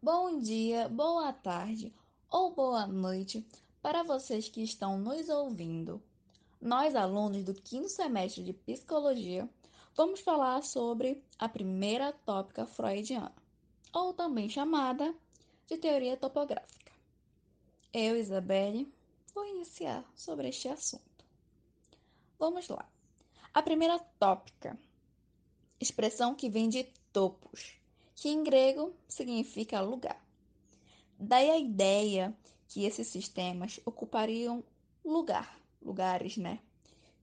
Bom dia, boa tarde ou boa noite para vocês que estão nos ouvindo. Nós, alunos do quinto semestre de Psicologia, vamos falar sobre a primeira tópica freudiana, ou também chamada de teoria topográfica. Eu, Isabelle, vou iniciar sobre este assunto. Vamos lá. A primeira tópica, expressão que vem de topos, que em grego significa lugar. Daí a ideia que esses sistemas ocupariam lugar, lugares, né,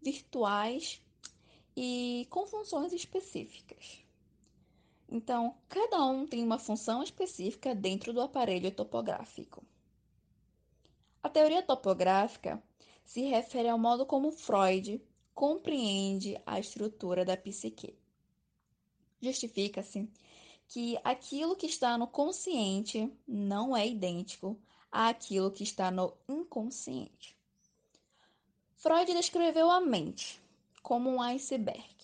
virtuais e com funções específicas. Então, cada um tem uma função específica dentro do aparelho topográfico. A teoria topográfica se refere ao modo como Freud compreende a estrutura da psique. Justifica-se que aquilo que está no consciente não é idêntico àquilo que está no inconsciente. Freud descreveu a mente como um iceberg.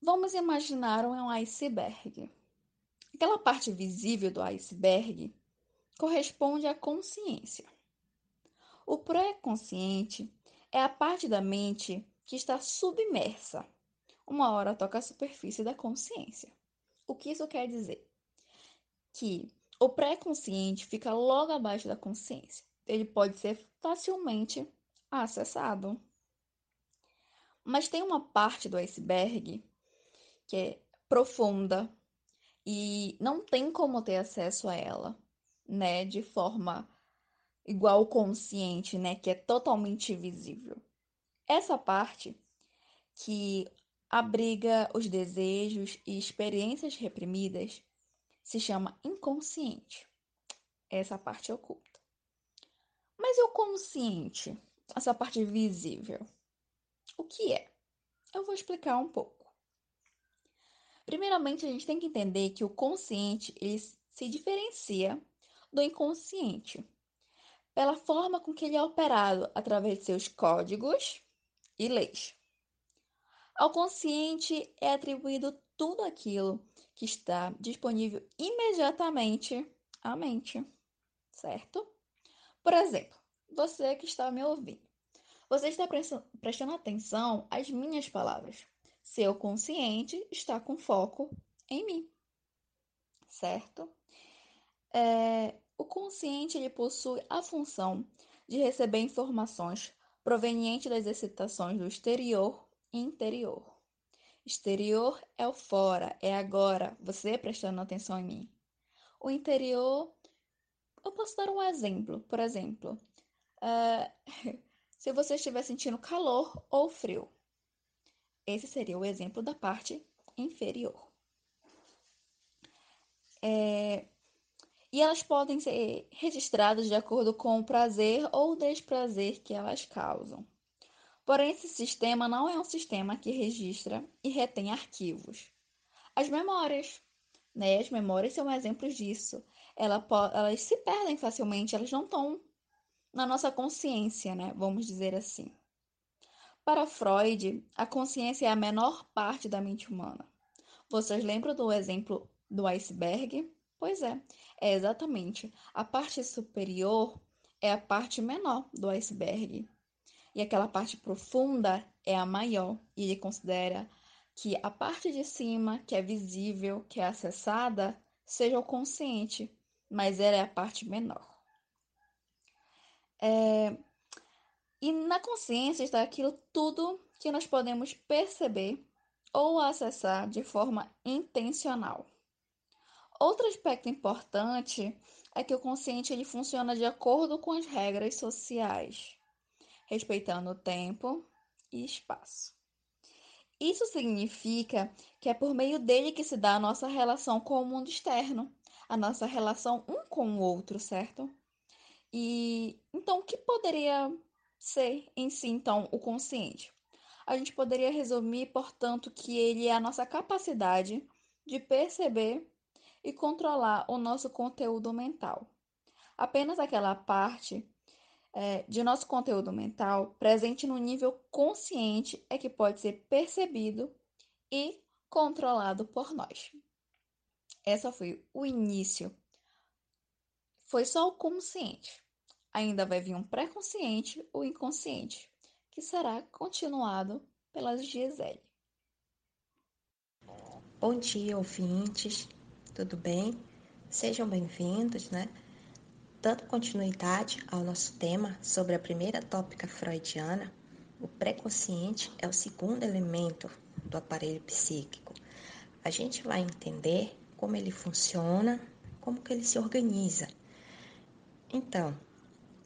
Vamos imaginar um iceberg. Aquela parte visível do iceberg corresponde à consciência. O pré-consciente é a parte da mente que está submersa. Uma hora toca a superfície da consciência. O que isso quer dizer? Que o pré-consciente fica logo abaixo da consciência. Ele pode ser facilmente acessado. Mas tem uma parte do iceberg que é profunda e não tem como ter acesso a ela, né, de forma igual consciente, né, que é totalmente visível. Essa parte que abriga os desejos e experiências reprimidas, se chama inconsciente. Essa parte oculta. Mas e o consciente? Essa parte visível. O que é? Eu vou explicar um pouco. Primeiramente, a gente tem que entender que o consciente ele se diferencia do inconsciente pela forma com que ele é operado através de seus códigos e leis. Ao consciente é atribuído tudo aquilo que está disponível imediatamente à mente, certo? Por exemplo, você que está me ouvindo, você está prestando atenção às minhas palavras. Seu consciente está com foco em mim, certo? É, o consciente ele possui a função de receber informações provenientes das excitações do exterior interior. Exterior é o fora, é agora, você prestando atenção em mim. O interior, eu posso dar um exemplo. Por exemplo, uh, se você estiver sentindo calor ou frio, esse seria o exemplo da parte inferior. É, e elas podem ser registradas de acordo com o prazer ou desprazer que elas causam. Porém, esse sistema não é um sistema que registra e retém arquivos. As memórias, né? As memórias são exemplos disso. Ela, elas se perdem facilmente, elas não estão na nossa consciência, né? Vamos dizer assim. Para Freud, a consciência é a menor parte da mente humana. Vocês lembram do exemplo do iceberg? Pois é, é exatamente. A parte superior é a parte menor do iceberg e aquela parte profunda é a maior, e ele considera que a parte de cima, que é visível, que é acessada, seja o consciente, mas ela é a parte menor. É... E na consciência está aquilo tudo que nós podemos perceber ou acessar de forma intencional. Outro aspecto importante é que o consciente ele funciona de acordo com as regras sociais respeitando tempo e espaço. Isso significa que é por meio dele que se dá a nossa relação com o mundo externo, a nossa relação um com o outro, certo? E então o que poderia ser em si então o consciente? A gente poderia resumir, portanto, que ele é a nossa capacidade de perceber e controlar o nosso conteúdo mental. Apenas aquela parte é, de nosso conteúdo mental presente no nível consciente é que pode ser percebido e controlado por nós. essa foi o início. Foi só o consciente. Ainda vai vir um pré-consciente ou inconsciente, que será continuado pela Gisele. Bom dia, ouvintes. Tudo bem? Sejam bem-vindos, né? Dando continuidade ao nosso tema sobre a primeira tópica freudiana, o pré-consciente é o segundo elemento do aparelho psíquico. A gente vai entender como ele funciona, como que ele se organiza. Então,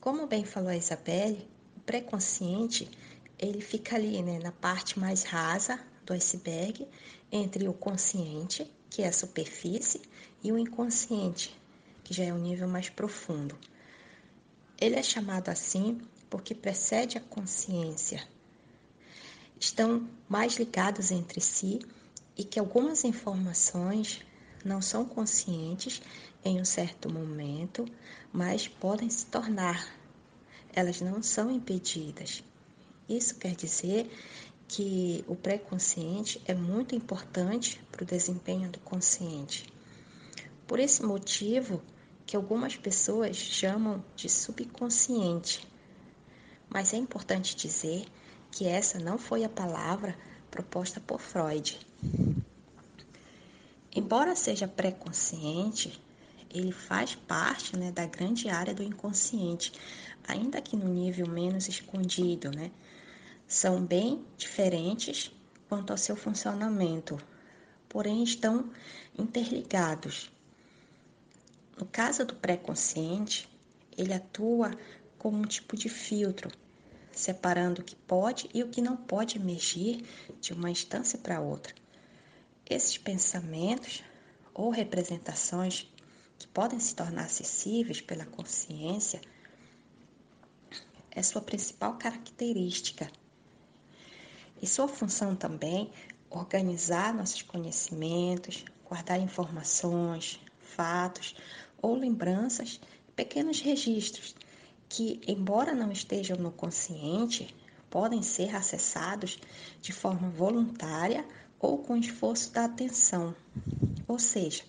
como bem falou a Isabelle, o pré-consciente ele fica ali, né, na parte mais rasa do iceberg, entre o consciente, que é a superfície, e o inconsciente, que já é um nível mais profundo. Ele é chamado assim porque precede a consciência. Estão mais ligados entre si e que algumas informações não são conscientes em um certo momento, mas podem se tornar. Elas não são impedidas. Isso quer dizer que o pré-consciente é muito importante para o desempenho do consciente. Por esse motivo que algumas pessoas chamam de subconsciente. Mas é importante dizer que essa não foi a palavra proposta por Freud. Embora seja pré-consciente, ele faz parte né, da grande área do inconsciente, ainda que no nível menos escondido. Né? São bem diferentes quanto ao seu funcionamento, porém estão interligados. No caso do pré-consciente, ele atua como um tipo de filtro, separando o que pode e o que não pode emergir de uma instância para outra. Esses pensamentos ou representações que podem se tornar acessíveis pela consciência é sua principal característica. E sua função também organizar nossos conhecimentos, guardar informações, fatos ou lembranças, pequenos registros que, embora não estejam no consciente, podem ser acessados de forma voluntária ou com esforço da atenção. Ou seja,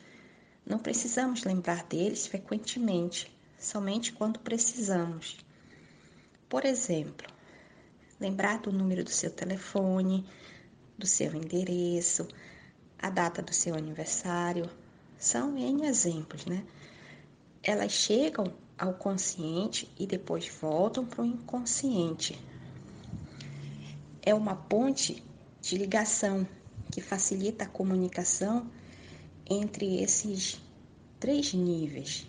não precisamos lembrar deles frequentemente, somente quando precisamos. Por exemplo, lembrar do número do seu telefone, do seu endereço, a data do seu aniversário, são N exemplos, né? elas chegam ao consciente e depois voltam para o inconsciente. É uma ponte de ligação que facilita a comunicação entre esses três níveis.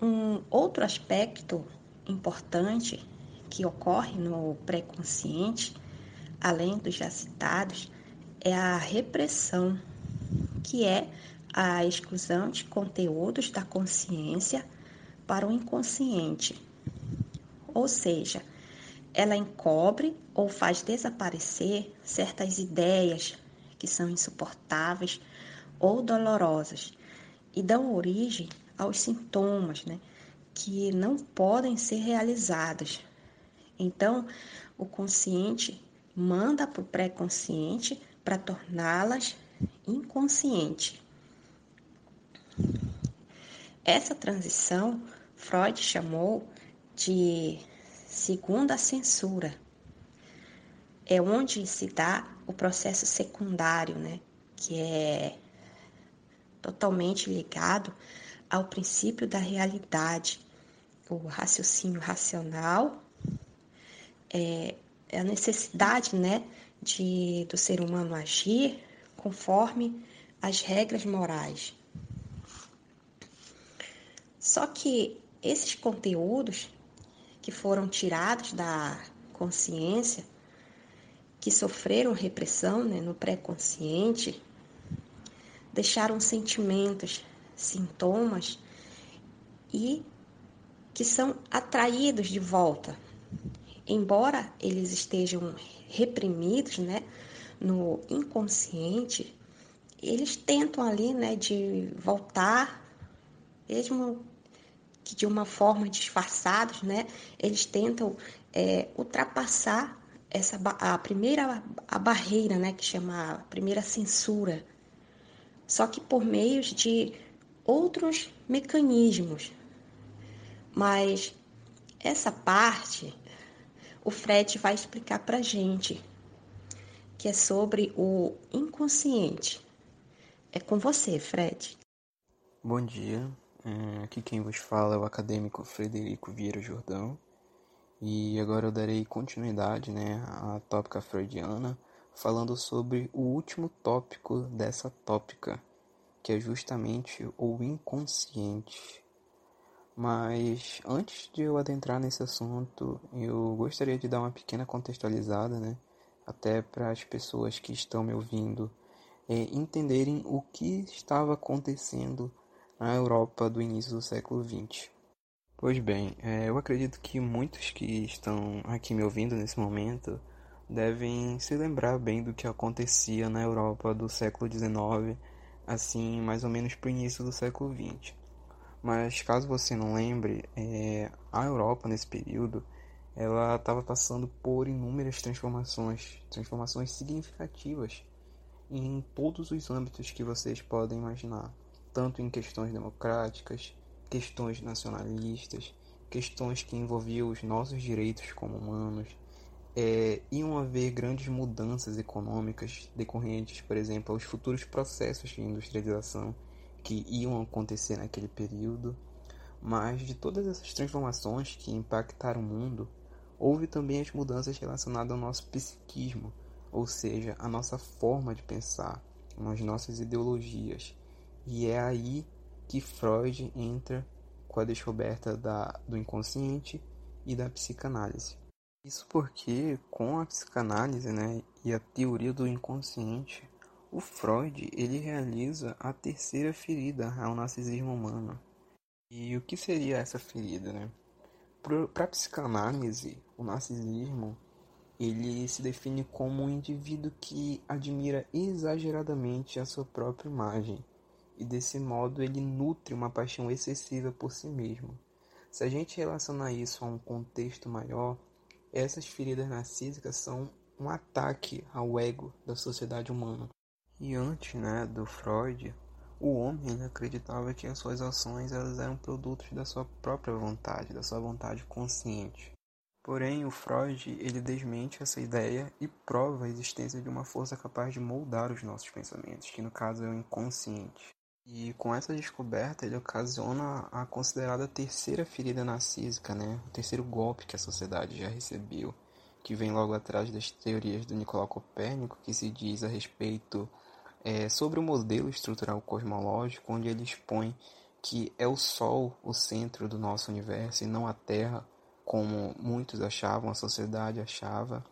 Um outro aspecto importante que ocorre no pré-consciente, além dos já citados, é a repressão, que é a exclusão de conteúdos da consciência para o inconsciente. Ou seja, ela encobre ou faz desaparecer certas ideias que são insuportáveis ou dolorosas e dão origem aos sintomas, né, que não podem ser realizados. Então, o consciente manda para o pré-consciente para torná-las inconsciente. Essa transição Freud chamou de segunda censura. É onde se dá o processo secundário, né? Que é totalmente ligado ao princípio da realidade, o raciocínio racional, é, é a necessidade, né, de do ser humano agir conforme as regras morais. Só que esses conteúdos que foram tirados da consciência, que sofreram repressão né, no pré-consciente, deixaram sentimentos, sintomas e que são atraídos de volta. Embora eles estejam reprimidos né, no inconsciente, eles tentam ali né, de voltar, mesmo que de uma forma disfarçados, né, eles tentam é, ultrapassar essa a primeira a barreira, né, que chama a primeira censura, só que por meios de outros mecanismos. Mas essa parte o Fred vai explicar para gente, que é sobre o inconsciente. É com você, Fred. Bom dia. É, aqui quem vos fala é o acadêmico Frederico Vieira Jordão. E agora eu darei continuidade né, à tópica freudiana, falando sobre o último tópico dessa tópica, que é justamente o inconsciente. Mas antes de eu adentrar nesse assunto, eu gostaria de dar uma pequena contextualizada, né, até para as pessoas que estão me ouvindo é, entenderem o que estava acontecendo na Europa do início do século XX. Pois bem, é, eu acredito que muitos que estão aqui me ouvindo nesse momento devem se lembrar bem do que acontecia na Europa do século XIX, assim, mais ou menos para o início do século XX. Mas caso você não lembre, é, a Europa nesse período ela estava passando por inúmeras transformações, transformações significativas em todos os âmbitos que vocês podem imaginar, tanto em questões democráticas, questões nacionalistas, questões que envolviam os nossos direitos como humanos. É, iam haver grandes mudanças econômicas decorrentes, por exemplo, aos futuros processos de industrialização que iam acontecer naquele período. Mas de todas essas transformações que impactaram o mundo, houve também as mudanças relacionadas ao nosso psiquismo, ou seja, a nossa forma de pensar, as nossas ideologias. E é aí que Freud entra com a descoberta da, do inconsciente e da psicanálise. Isso porque, com a psicanálise né, e a teoria do inconsciente, o Freud ele realiza a terceira ferida ao narcisismo humano. E o que seria essa ferida? Né? Para a psicanálise, o narcisismo ele se define como um indivíduo que admira exageradamente a sua própria imagem e desse modo ele nutre uma paixão excessiva por si mesmo. Se a gente relacionar isso a um contexto maior, essas feridas narcísicas são um ataque ao ego da sociedade humana. E antes né, do Freud, o homem acreditava que as suas ações elas eram produtos da sua própria vontade, da sua vontade consciente. Porém, o Freud ele desmente essa ideia e prova a existência de uma força capaz de moldar os nossos pensamentos, que no caso é o inconsciente. E com essa descoberta, ele ocasiona a considerada terceira ferida narcísica, né? o terceiro golpe que a sociedade já recebeu, que vem logo atrás das teorias do Nicolau Copérnico, que se diz a respeito é, sobre o modelo estrutural cosmológico, onde ele expõe que é o Sol o centro do nosso universo e não a Terra, como muitos achavam, a sociedade achava.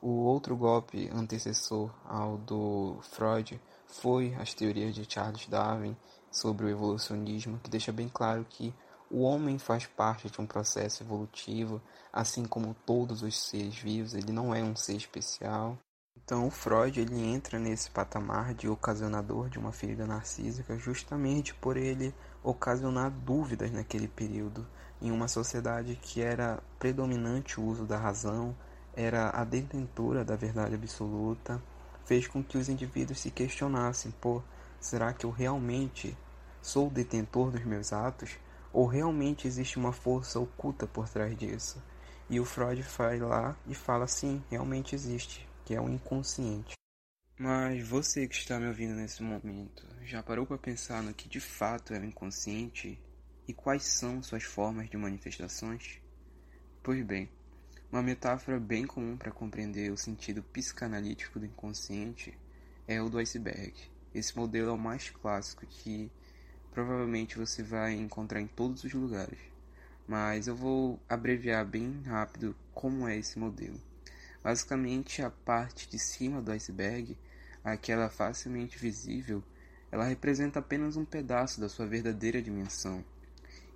O outro golpe antecessor ao do Freud foi as teorias de Charles Darwin sobre o evolucionismo, que deixa bem claro que o homem faz parte de um processo evolutivo, assim como todos os seres vivos, ele não é um ser especial. Então, Freud ele entra nesse patamar de ocasionador de uma ferida narcísica justamente por ele ocasionar dúvidas naquele período, em uma sociedade que era predominante o uso da razão, era a detentora da verdade absoluta fez com que os indivíduos se questionassem: pô, será que eu realmente sou o detentor dos meus atos? Ou realmente existe uma força oculta por trás disso? E o Freud vai lá e fala: sim, realmente existe, que é o inconsciente. Mas você que está me ouvindo nesse momento, já parou para pensar no que de fato é o inconsciente e quais são suas formas de manifestações? Pois bem, uma metáfora bem comum para compreender o sentido psicanalítico do inconsciente é o do iceberg. Esse modelo é o mais clássico que provavelmente você vai encontrar em todos os lugares. Mas eu vou abreviar bem rápido como é esse modelo. Basicamente, a parte de cima do iceberg, aquela facilmente visível, ela representa apenas um pedaço da sua verdadeira dimensão.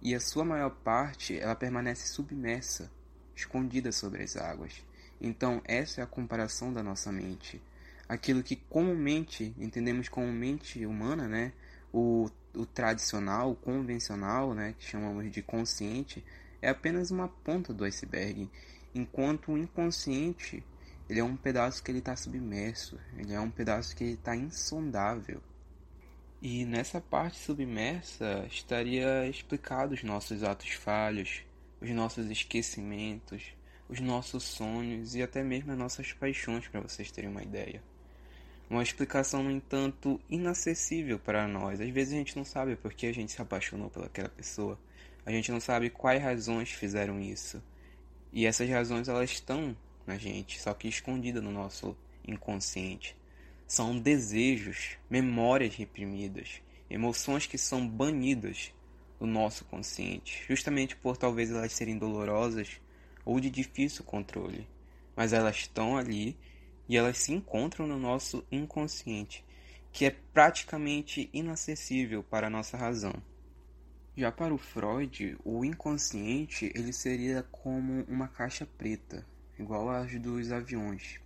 E a sua maior parte, ela permanece submersa escondida sobre as águas. Então, essa é a comparação da nossa mente. Aquilo que comumente entendemos como mente humana, né? O, o tradicional, o convencional, né? que chamamos de consciente, é apenas uma ponta do iceberg, enquanto o inconsciente ele é um pedaço que ele está submerso, ele é um pedaço que está insondável. E nessa parte submersa estaria explicado os nossos atos falhos, os nossos esquecimentos, os nossos sonhos e até mesmo as nossas paixões, para vocês terem uma ideia. Uma explicação, no entanto, inacessível para nós. Às vezes a gente não sabe por que a gente se apaixonou pelaquela pessoa. A gente não sabe quais razões fizeram isso. E essas razões elas estão na gente, só que escondida no nosso inconsciente. São desejos, memórias reprimidas, emoções que são banidas do nosso consciente, justamente por talvez elas serem dolorosas ou de difícil controle. Mas elas estão ali e elas se encontram no nosso inconsciente, que é praticamente inacessível para a nossa razão. Já para o Freud, o inconsciente ele seria como uma caixa preta, igual às dos aviões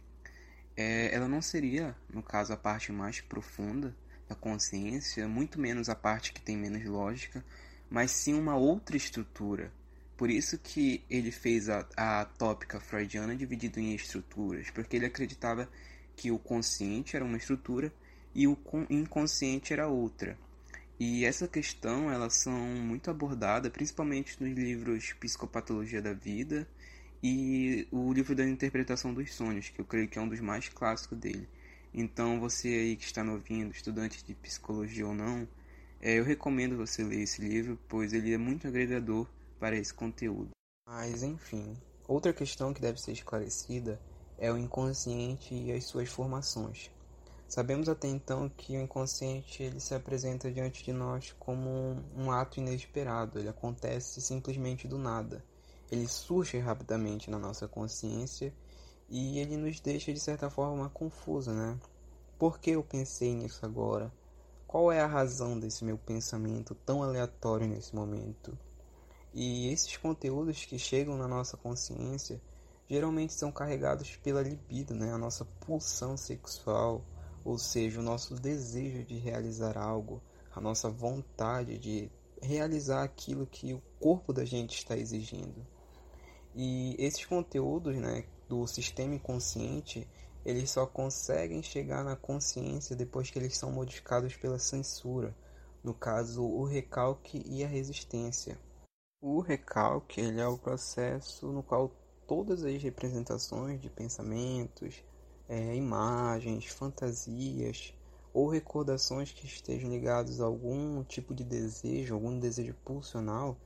é, ela não seria, no caso, a parte mais profunda da consciência, muito menos a parte que tem menos lógica, mas sim uma outra estrutura. Por isso que ele fez a, a tópica freudiana dividida em estruturas, porque ele acreditava que o consciente era uma estrutura e o inconsciente era outra. E essa questão elas são muito abordadas, principalmente nos livros Psicopatologia da Vida e o livro da interpretação dos sonhos, que eu creio que é um dos mais clássicos dele. Então, você aí que está me ouvindo, estudante de psicologia ou não, é, eu recomendo você ler esse livro, pois ele é muito agregador para esse conteúdo. Mas, enfim, outra questão que deve ser esclarecida é o inconsciente e as suas formações. Sabemos até então que o inconsciente ele se apresenta diante de nós como um, ato inesperado, ele acontece simplesmente do nada ele surge rapidamente na nossa consciência e ele nos deixa de certa forma confuso, né? Por que eu pensei nisso agora? Qual é a razão desse meu pensamento tão aleatório nesse momento? E esses conteúdos que chegam na nossa consciência geralmente são carregados pela libido, né? A nossa pulsão sexual, ou seja, o nosso desejo de realizar algo, a nossa vontade de realizar aquilo que o corpo da gente está exigindo. E esses conteúdos né, do sistema inconsciente, eles só conseguem chegar na consciência depois que eles são modificados pela censura, no caso o recalque e a resistência. O recalque ele é o processo no qual todas as representações de pensamentos, é, imagens, fantasias ou recordações que estejam ligados a algum tipo de desejo, algum desejo pulsional,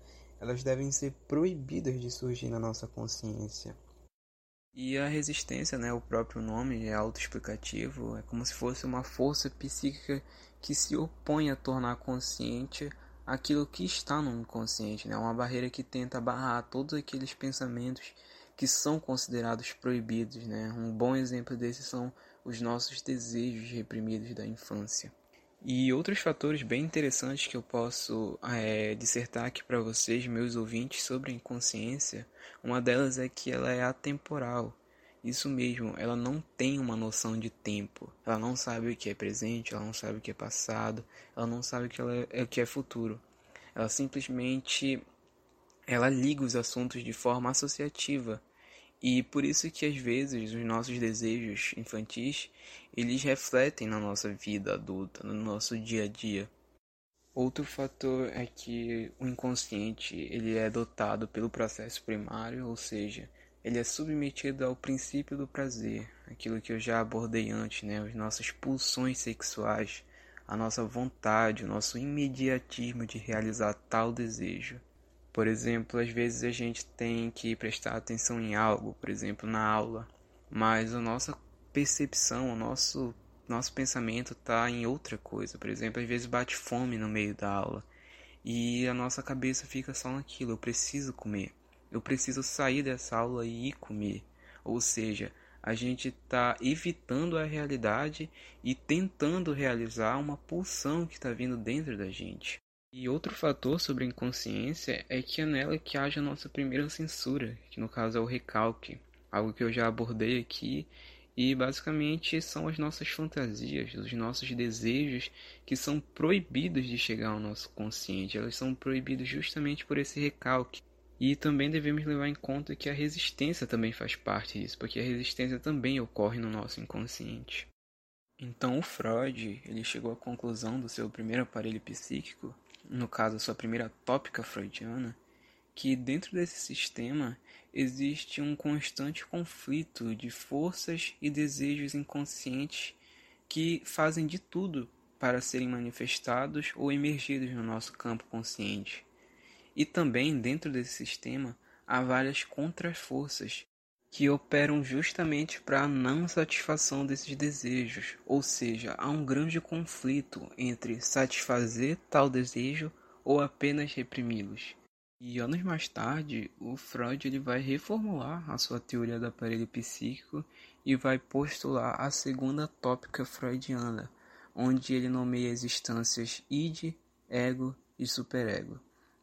elas devem ser proibidas de surgir na nossa consciência. E a resistência, né, o próprio nome é autoexplicativo, é como se fosse uma força psíquica que se opõe a tornar consciente aquilo que está no inconsciente, né? Uma barreira que tenta barrar todos aqueles pensamentos que são considerados proibidos, né? Um bom exemplo desses são os nossos desejos reprimidos da infância. E outros fatores bem interessantes que eu posso é, dissertar aqui para vocês, meus ouvintes, sobre a inconsciência, uma delas é que ela é atemporal. Isso mesmo, ela não tem uma noção de tempo. Ela não sabe o que é presente, ela não sabe o que é passado, ela não sabe o que, é, o que é futuro. Ela simplesmente ela liga os assuntos de forma associativa e por isso que às vezes os nossos desejos infantis, eles refletem na nossa vida adulta, no nosso dia a dia. Outro fator é que o inconsciente, ele é dotado pelo processo primário, ou seja, ele é submetido ao princípio do prazer, aquilo que eu já abordei antes, né, as nossas pulsões sexuais, a nossa vontade, o nosso imediatismo de realizar tal desejo. Por exemplo, às vezes a gente tem que prestar atenção em algo, por exemplo, na aula, mas a nossa percepção, o nosso nosso pensamento está em outra coisa. Por exemplo, às vezes bate fome no meio da aula e a nossa cabeça fica só naquilo: eu preciso comer, eu preciso sair dessa aula e ir comer. Ou seja, a gente está evitando a realidade e tentando realizar uma pulsão que está vindo dentro da gente. E outro fator sobre a inconsciência é que é nela que age a nossa primeira censura, que no caso é o recalque, algo que eu já abordei aqui, e basicamente são as nossas fantasias, os nossos desejos que são proibidos de chegar ao nosso consciente, elas são proibidos justamente por esse recalque. E também devemos levar em conta que a resistência também faz parte disso, porque a resistência também ocorre no nosso inconsciente. Então o Freud, ele chegou à conclusão do seu primeiro aparelho psíquico, no caso a sua primeira tópica freudiana, que dentro desse sistema existe um constante conflito de forças e desejos inconscientes que fazem de tudo para serem manifestados ou emergidos no nosso campo consciente. E também dentro desse sistema há várias contraforças que operam justamente para a não satisfação desses desejos, ou seja, há um grande conflito entre satisfazer tal desejo ou apenas reprimi-los. E anos mais tarde, o Freud ele vai reformular a sua teoria do aparelho psíquico e vai postular a segunda tópica freudiana, onde ele nomeia as instâncias id, ego e superego.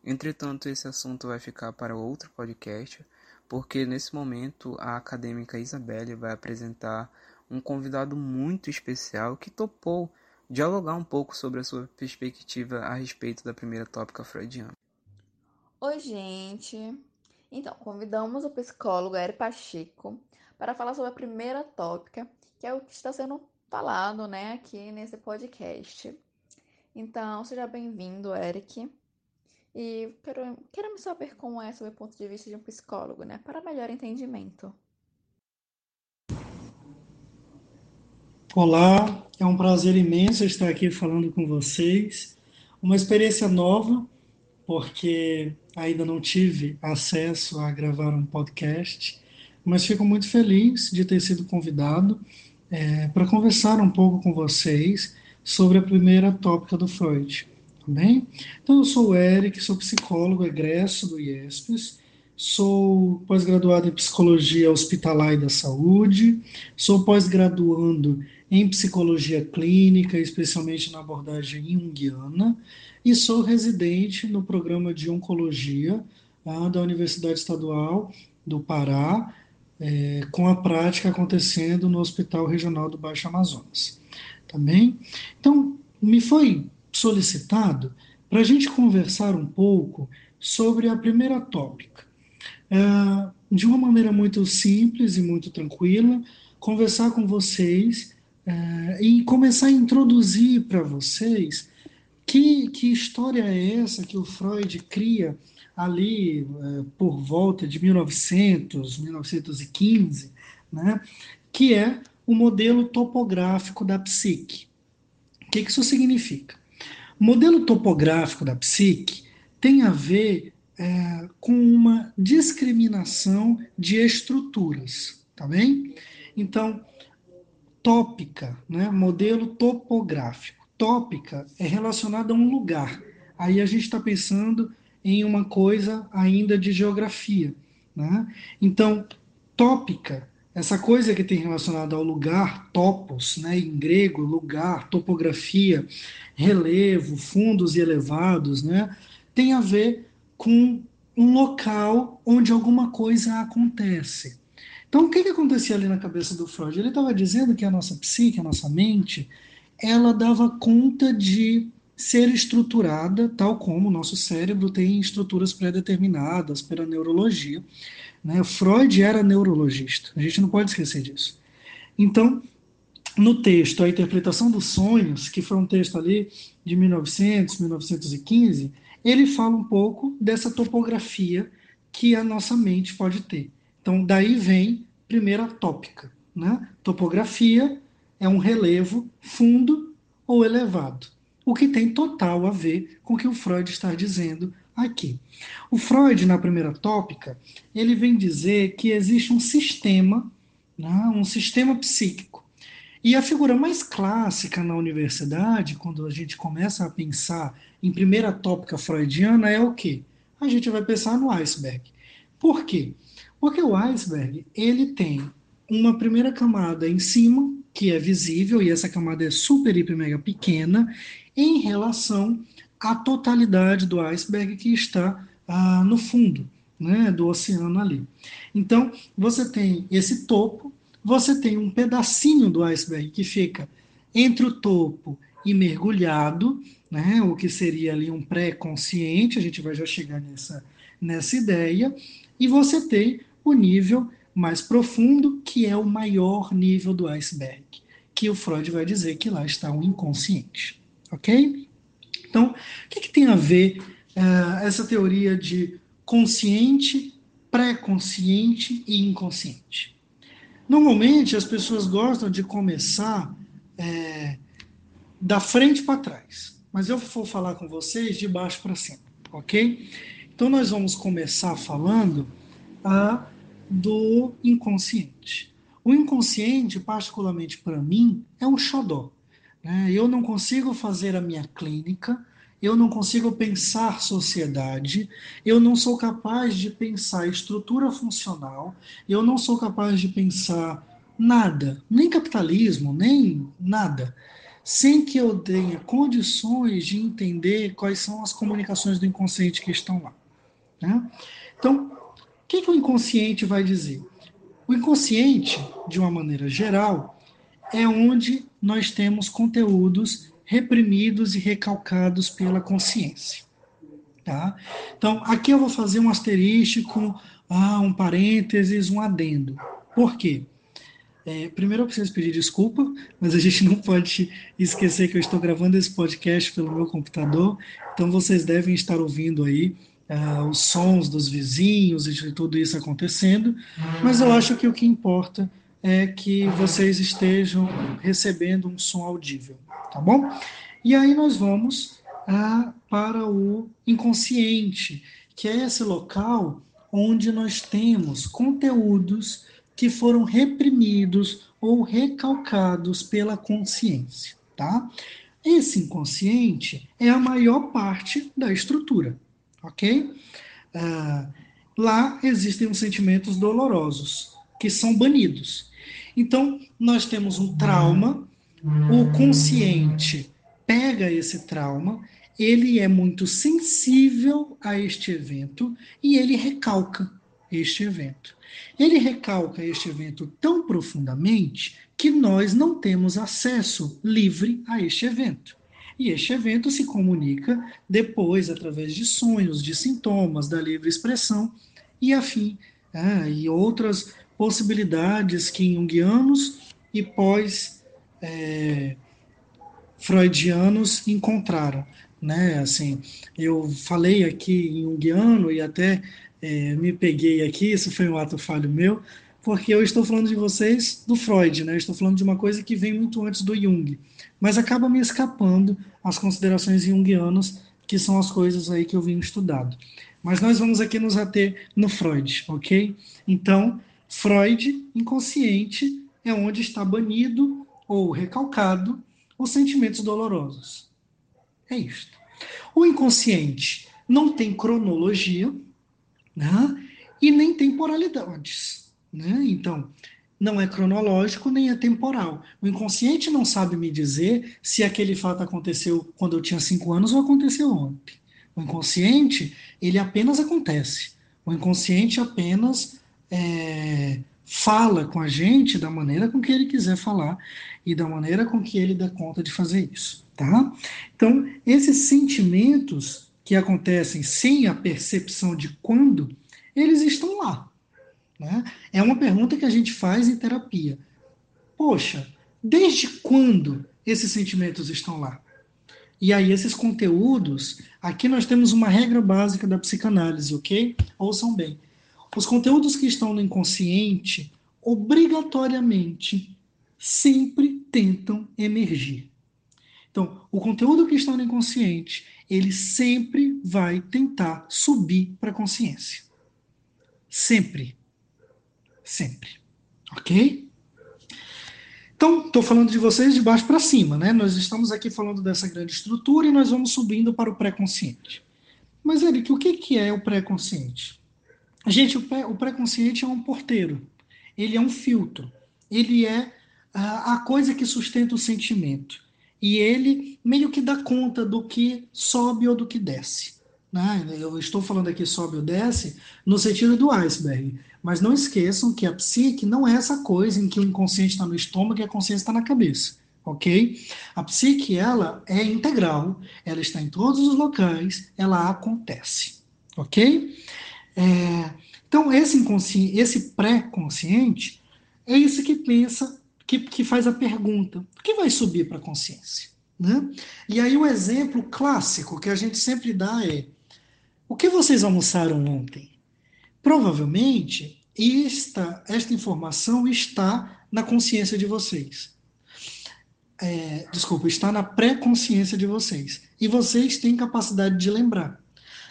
Entretanto, esse assunto vai ficar para outro podcast, porque nesse momento a acadêmica Isabelle vai apresentar um convidado muito especial que topou dialogar um pouco sobre a sua perspectiva a respeito da primeira tópica freudiana. Oi, gente! Então, convidamos o psicólogo Eri Pacheco para falar sobre a primeira tópica, que é o que está sendo falado né, aqui nesse podcast. Então, seja bem-vindo, Eric. E quero, queremos saber como é sob o ponto de vista de um psicólogo, né? Para melhor entendimento. Olá, é um prazer imenso estar aqui falando com vocês. Uma experiência nova, porque ainda não tive acesso a gravar um podcast, mas fico muito feliz de ter sido convidado é, para conversar um pouco com vocês sobre a primeira tópica do Freud. Bem? Então, eu sou o Eric, sou psicólogo egresso do IESPES, sou pós-graduado em Psicologia Hospitalar e da Saúde, sou pós-graduando em Psicologia Clínica, especialmente na abordagem junguiana, e sou residente no programa de Oncologia ah, da Universidade Estadual do Pará, é, com a prática acontecendo no Hospital Regional do Baixo Amazonas. Tá então, me foi solicitado para a gente conversar um pouco sobre a primeira tópica. É, de uma maneira muito simples e muito tranquila, conversar com vocês é, e começar a introduzir para vocês que, que história é essa que o Freud cria ali é, por volta de 1900, 1915, né, que é o modelo topográfico da psique. O que, que isso significa? O modelo topográfico da psique tem a ver é, com uma discriminação de estruturas, tá bem? Então, tópica, né, modelo topográfico. Tópica é relacionada a um lugar. Aí a gente está pensando em uma coisa ainda de geografia. Né? Então, tópica essa coisa que tem relacionada ao lugar, topos, né, em grego, lugar, topografia, relevo, fundos e elevados, né, tem a ver com um local onde alguma coisa acontece. Então, o que, que acontecia ali na cabeça do Freud? Ele estava dizendo que a nossa psique, a nossa mente, ela dava conta de ser estruturada, tal como o nosso cérebro tem estruturas pré-determinadas pela neurologia, né? Freud era neurologista, a gente não pode esquecer disso. Então, no texto A Interpretação dos Sonhos, que foi um texto ali de 1900, 1915, ele fala um pouco dessa topografia que a nossa mente pode ter. Então, daí vem primeira tópica. Né? Topografia é um relevo fundo ou elevado, o que tem total a ver com o que o Freud está dizendo aqui. O Freud, na primeira tópica, ele vem dizer que existe um sistema, né, um sistema psíquico. E a figura mais clássica na universidade, quando a gente começa a pensar em primeira tópica freudiana, é o quê? A gente vai pensar no iceberg. Por quê? Porque o iceberg, ele tem uma primeira camada em cima, que é visível, e essa camada é super, hiper, mega pequena, em relação a totalidade do iceberg que está ah, no fundo né, do oceano ali. Então, você tem esse topo, você tem um pedacinho do iceberg que fica entre o topo e mergulhado, né, o que seria ali um pré-consciente, a gente vai já chegar nessa, nessa ideia, e você tem o nível mais profundo, que é o maior nível do iceberg, que o Freud vai dizer que lá está o inconsciente. Ok? Então, o que, que tem a ver uh, essa teoria de consciente, pré-consciente e inconsciente? Normalmente as pessoas gostam de começar é, da frente para trás, mas eu vou falar com vocês de baixo para cima, ok? Então nós vamos começar falando uh, do inconsciente. O inconsciente, particularmente para mim, é um xodó. Né? Eu não consigo fazer a minha clínica, eu não consigo pensar sociedade, eu não sou capaz de pensar estrutura funcional, eu não sou capaz de pensar nada, nem capitalismo, nem nada, sem que eu tenha condições de entender quais são as comunicações do inconsciente que estão lá. Né? Então, o que, que o inconsciente vai dizer? O inconsciente, de uma maneira geral, é onde nós temos conteúdos reprimidos e recalcados pela consciência. Tá? Então, aqui eu vou fazer um asterístico, ah, um parênteses, um adendo. Por quê? É, primeiro eu preciso pedir desculpa, mas a gente não pode esquecer que eu estou gravando esse podcast pelo meu computador, então vocês devem estar ouvindo aí uh, os sons dos vizinhos e de tudo isso acontecendo, mas eu acho que o que importa é que vocês estejam recebendo um som audível, tá bom? E aí nós vamos uh, para o inconsciente, que é esse local onde nós temos conteúdos que foram reprimidos ou recalcados pela consciência, tá? Esse inconsciente é a maior parte da estrutura ok? Ah, lá existem os sentimentos dolorosos, que são banidos. Então, nós temos um trauma, o consciente pega esse trauma, ele é muito sensível a este evento e ele recalca este evento. Ele recalca este evento tão profundamente que nós não temos acesso livre a este evento. E este evento se comunica depois através de sonhos, de sintomas, da livre expressão e afim, é, e outras possibilidades que junguianos e pós é, freudianos encontraram, né? Assim, eu falei aqui em junguiano e até é, me peguei aqui, isso foi um ato falho meu, porque eu estou falando de vocês do Freud, né? Eu estou falando de uma coisa que vem muito antes do Jung mas acaba me escapando as considerações junguianas, que são as coisas aí que eu vim estudado. Mas nós vamos aqui nos ater no Freud, ok? Então, Freud, inconsciente, é onde está banido ou recalcado os sentimentos dolorosos. É isto. O inconsciente não tem cronologia né? e nem temporalidades. Né? Então, não é cronológico nem é temporal. O inconsciente não sabe me dizer se aquele fato aconteceu quando eu tinha cinco anos ou aconteceu ontem. O inconsciente, ele apenas acontece. O inconsciente apenas é, fala com a gente da maneira com que ele quiser falar e da maneira com que ele dá conta de fazer isso. Tá? Então, esses sentimentos que acontecem sem a percepção de quando, eles estão lá. Né? É uma pergunta que a gente faz em terapia. Poxa, desde quando esses sentimentos estão lá? E aí, esses conteúdos, aqui nós temos uma regra básica da psicanálise, ok? Ouçam bem. Os conteúdos que estão no inconsciente, obrigatoriamente, sempre tentam emergir. Então, o conteúdo que está no inconsciente, ele sempre vai tentar subir para a consciência. Sempre sempre. Ok? Então, estou falando de vocês de baixo para cima, né? Nós estamos aqui falando dessa grande estrutura e nós vamos subindo para o pré-consciente. Mas, Eric, o que, que é o pré-consciente? Gente, o pré-consciente é um porteiro. Ele é um filtro. Ele é a coisa que sustenta o sentimento. E ele meio que dá conta do que sobe ou do que desce. Né? Eu estou falando aqui sobe ou desce no sentido do iceberg. Mas não esqueçam que a psique não é essa coisa em que o inconsciente está no estômago e a consciência está na cabeça, ok? A psique, ela é integral, ela está em todos os locais, ela acontece, ok? É, então, esse, inconsciente, esse pré-consciente é isso que pensa, que, que faz a pergunta: o que vai subir para a consciência? Né? E aí, o exemplo clássico que a gente sempre dá é: o que vocês almoçaram ontem? Provavelmente, esta, esta informação está na consciência de vocês. É, desculpa, está na pré-consciência de vocês. E vocês têm capacidade de lembrar.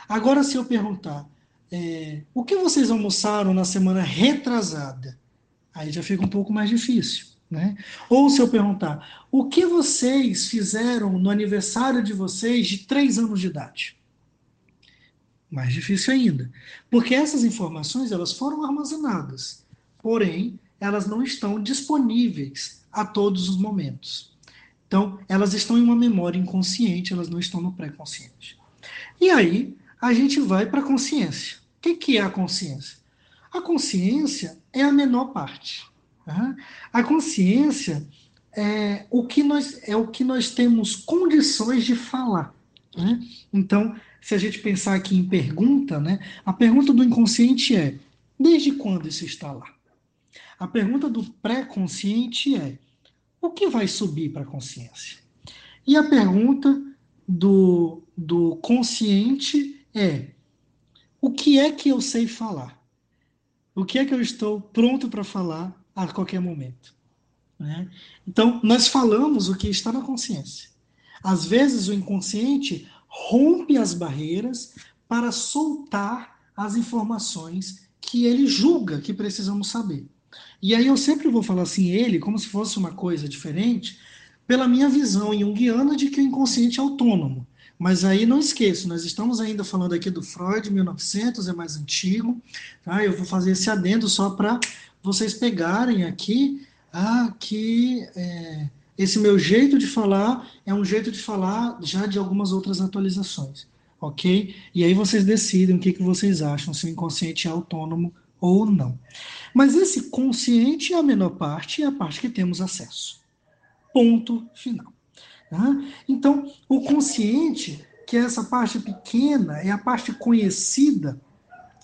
Agora, se eu perguntar, é, o que vocês almoçaram na semana retrasada? Aí já fica um pouco mais difícil. Né? Ou se eu perguntar, o que vocês fizeram no aniversário de vocês de três anos de idade? Mais difícil ainda. Porque essas informações elas foram armazenadas, porém, elas não estão disponíveis a todos os momentos. Então, elas estão em uma memória inconsciente, elas não estão no pré-consciente. E aí, a gente vai para a consciência. O que, que é a consciência? A consciência é a menor parte. Tá? A consciência é o que nós é o que nós temos condições de falar. Né? Então, se a gente pensar aqui em pergunta, né, a pergunta do inconsciente é: desde quando isso está lá? A pergunta do pré-consciente é: o que vai subir para a consciência? E a pergunta do, do consciente é: o que é que eu sei falar? O que é que eu estou pronto para falar a qualquer momento? Né? Então, nós falamos o que está na consciência. Às vezes, o inconsciente rompe as barreiras para soltar as informações que ele julga que precisamos saber. E aí eu sempre vou falar assim, ele, como se fosse uma coisa diferente, pela minha visão junguiana de que o inconsciente é autônomo. Mas aí não esqueço, nós estamos ainda falando aqui do Freud, 1900, é mais antigo. Tá? Eu vou fazer esse adendo só para vocês pegarem aqui ah, que é, esse meu jeito de falar é um jeito de falar já de algumas outras atualizações, ok? E aí vocês decidem o que, que vocês acham, se o inconsciente é autônomo ou não. Mas esse consciente é a menor parte é a parte que temos acesso. Ponto final. Tá? Então, o consciente, que é essa parte pequena, é a parte conhecida,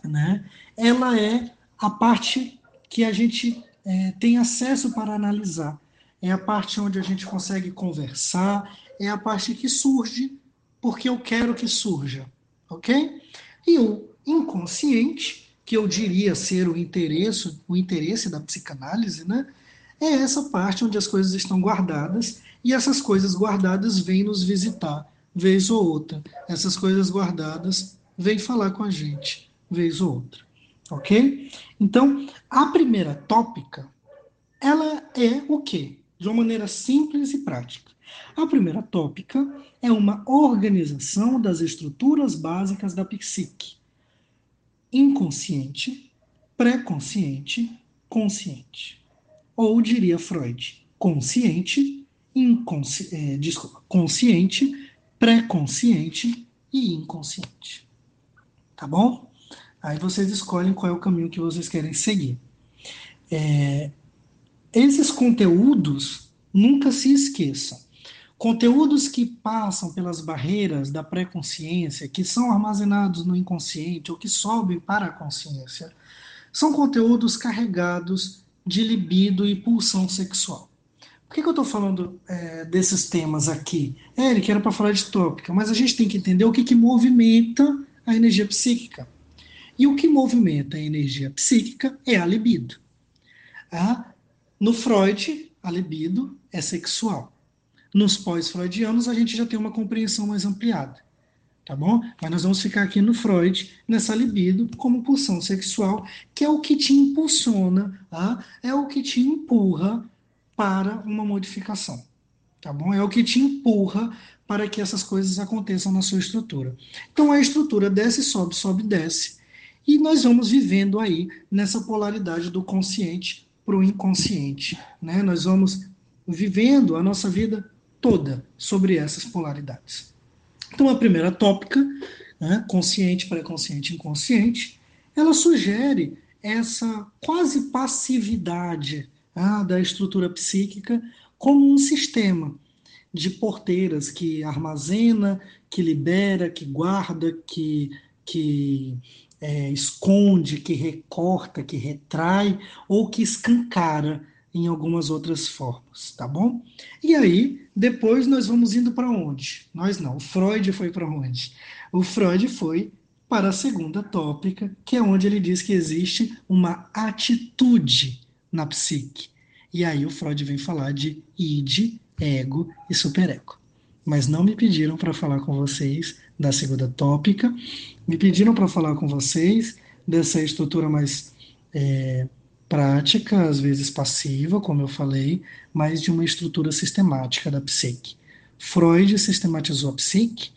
né? ela é a parte que a gente é, tem acesso para analisar é a parte onde a gente consegue conversar, é a parte que surge porque eu quero que surja, ok? E o inconsciente, que eu diria ser o interesse, o interesse da psicanálise, né? É essa parte onde as coisas estão guardadas e essas coisas guardadas vêm nos visitar vez ou outra. Essas coisas guardadas vêm falar com a gente vez ou outra, ok? Então, a primeira tópica, ela é o quê? de uma maneira simples e prática. A primeira tópica é uma organização das estruturas básicas da psique: inconsciente, pré-consciente, consciente. Ou diria Freud, consciente, inconsci... É, desculpa, consciente, pré-consciente e inconsciente. Tá bom? Aí vocês escolhem qual é o caminho que vocês querem seguir. É, esses conteúdos nunca se esqueçam. Conteúdos que passam pelas barreiras da pré-consciência, que são armazenados no inconsciente ou que sobem para a consciência, são conteúdos carregados de libido e pulsão sexual. Por que, que eu estou falando é, desses temas aqui? É, ele era para falar de tópica, mas a gente tem que entender o que, que movimenta a energia psíquica. E o que movimenta a energia psíquica é a libido. Ah, no Freud, a libido é sexual. Nos pós-freudianos, a gente já tem uma compreensão mais ampliada. Tá bom? Mas nós vamos ficar aqui no Freud, nessa libido, como pulsão sexual, que é o que te impulsiona, tá? é o que te empurra para uma modificação. Tá bom? É o que te empurra para que essas coisas aconteçam na sua estrutura. Então a estrutura desce, sobe, sobe, desce. E nós vamos vivendo aí nessa polaridade do consciente para o inconsciente. Né? Nós vamos vivendo a nossa vida toda sobre essas polaridades. Então, a primeira tópica, né, consciente, pré-consciente, inconsciente, ela sugere essa quase passividade ah, da estrutura psíquica como um sistema de porteiras que armazena, que libera, que guarda, que, que é, esconde, que recorta, que retrai ou que escancara em algumas outras formas, tá bom? E aí, depois nós vamos indo para onde? Nós não, o Freud foi para onde? O Freud foi para a segunda tópica, que é onde ele diz que existe uma atitude na psique. E aí o Freud vem falar de id, ego e superego. Mas não me pediram para falar com vocês da segunda tópica, me pediram para falar com vocês dessa estrutura mais é, prática, às vezes passiva, como eu falei, mas de uma estrutura sistemática da psique. Freud sistematizou a psique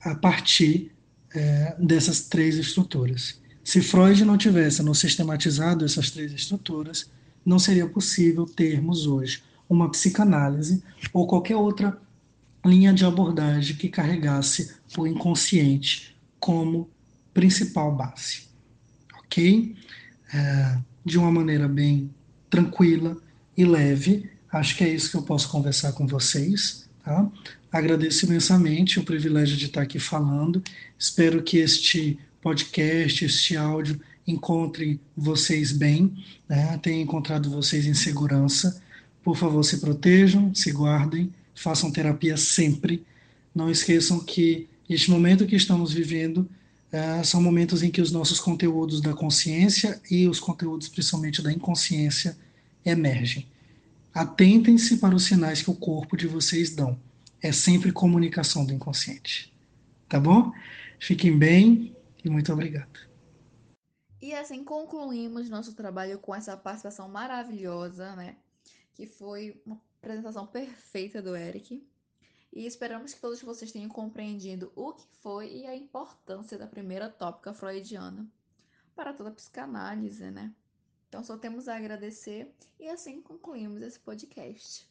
a partir é, dessas três estruturas. Se Freud não tivesse não sistematizado essas três estruturas, não seria possível termos hoje uma psicanálise ou qualquer outra linha de abordagem que carregasse o inconsciente como principal base. Ok? É, de uma maneira bem tranquila e leve, acho que é isso que eu posso conversar com vocês. Tá? Agradeço imensamente o privilégio de estar aqui falando. Espero que este podcast, este áudio, encontre vocês bem, né? tenha encontrado vocês em segurança. Por favor, se protejam, se guardem, façam terapia sempre. Não esqueçam que este momento que estamos vivendo uh, são momentos em que os nossos conteúdos da consciência e os conteúdos, principalmente da inconsciência, emergem. Atentem-se para os sinais que o corpo de vocês dão. É sempre comunicação do inconsciente. Tá bom? Fiquem bem e muito obrigado. E assim concluímos nosso trabalho com essa participação maravilhosa, né? Que foi uma apresentação perfeita do Eric. E esperamos que todos vocês tenham compreendido o que foi e a importância da primeira tópica freudiana para toda a psicanálise, né? Então só temos a agradecer e assim concluímos esse podcast.